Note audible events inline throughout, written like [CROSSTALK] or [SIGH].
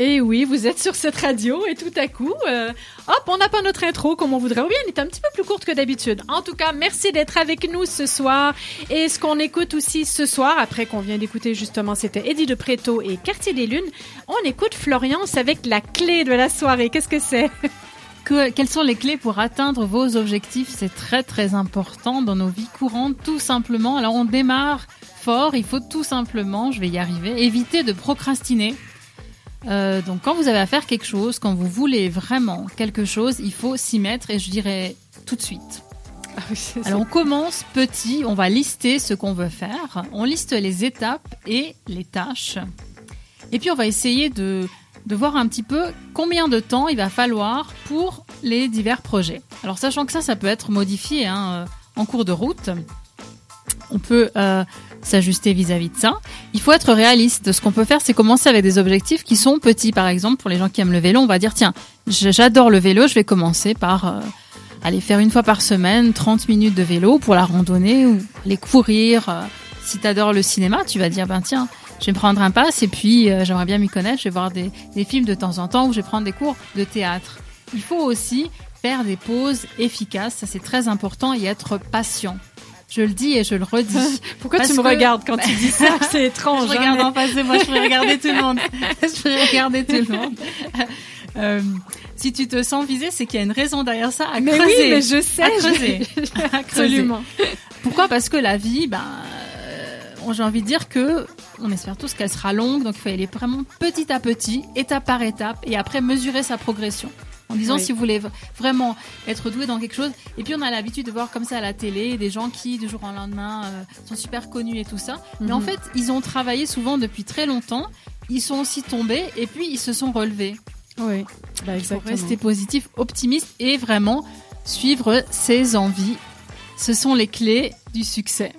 Et oui, vous êtes sur cette radio et tout à coup, euh, hop, on n'a pas notre intro comme on voudrait. Oui, elle est un petit peu plus courte que d'habitude. En tout cas, merci d'être avec nous ce soir. Et ce qu'on écoute aussi ce soir, après qu'on vient d'écouter justement, c'était Eddie de Préto et Quartier des Lunes, on écoute Floriance avec la clé de la soirée. Qu'est-ce que c'est? Que, quelles sont les clés pour atteindre vos objectifs? C'est très très important dans nos vies courantes, tout simplement. Alors on démarre fort, il faut tout simplement, je vais y arriver, éviter de procrastiner. Euh, donc quand vous avez à faire quelque chose, quand vous voulez vraiment quelque chose, il faut s'y mettre et je dirais tout de suite. Ah Alors on commence petit, on va lister ce qu'on veut faire, on liste les étapes et les tâches. Et puis on va essayer de, de voir un petit peu combien de temps il va falloir pour les divers projets. Alors sachant que ça, ça peut être modifié hein, euh, en cours de route. On peut euh, s'ajuster vis-à-vis de ça. Il faut être réaliste. Ce qu'on peut faire, c'est commencer avec des objectifs qui sont petits. Par exemple, pour les gens qui aiment le vélo, on va dire, tiens, j'adore le vélo, je vais commencer par euh, aller faire une fois par semaine 30 minutes de vélo pour la randonnée ou aller courir. Euh. si tu adores le cinéma, tu vas dire, ben tiens, je vais me prendre un pass et puis euh, j'aimerais bien m'y connaître, je vais voir des, des films de temps en temps ou je vais prendre des cours de théâtre. Il faut aussi faire des pauses efficaces, ça c'est très important, et être patient. Je le dis et je le redis. [LAUGHS] Pourquoi Parce tu me que- regardes quand tu dis ça? C'est [LAUGHS] étrange. je hein, regarde mais- en face de moi, je peux regarder tout le monde. [LAUGHS] Je peux regarder tout le monde. Euh, si tu te sens visé, c'est qu'il y a une raison derrière ça à Mais creuser. oui, mais je sais. À creuser. Absolument. Pourquoi? Parce que la vie, ben, euh, j'ai envie de dire que on espère tous qu'elle sera longue, donc il faut y aller vraiment petit à petit, étape par étape, et après mesurer sa progression. En disant Oui. si vous voulez vraiment être doué dans quelque chose. Et puis on a l'habitude de voir comme ça à la télé des gens qui du jour au lendemain euh, sont super connus et tout ça. Mais en Mhm. fait, ils ont travaillé souvent depuis très longtemps. Ils sont aussi tombés et puis ils se sont relevés. Oui, bah, exactement. rester positif, optimiste et vraiment suivre ses envies. Ce sont les clés du succès.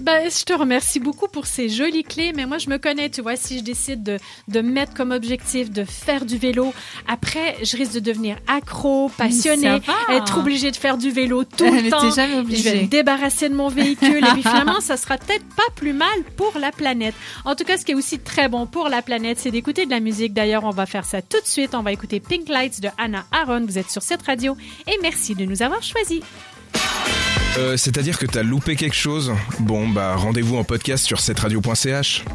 Ben, je te remercie beaucoup pour ces jolies clés, mais moi, je me connais, tu vois, si je décide de, de mettre comme objectif de faire du vélo, après, je risque de devenir accro, passionné, Ça va. être obligé de faire du vélo tout Mais le temps. jamais Je vais obligé. me débarrasser de mon véhicule et puis finalement, ça sera peut-être pas plus mal pour la planète. En tout cas, ce qui est aussi très bon pour la planète, c'est d'écouter de la musique. D'ailleurs, on va faire ça tout de suite. On va écouter Pink Lights de Anna Aaron. Vous êtes sur cette radio et merci de nous avoir choisis. Euh, C'est-à-dire que t'as loupé quelque chose? Bon, bah rendez-vous en podcast sur cetteradio.ch.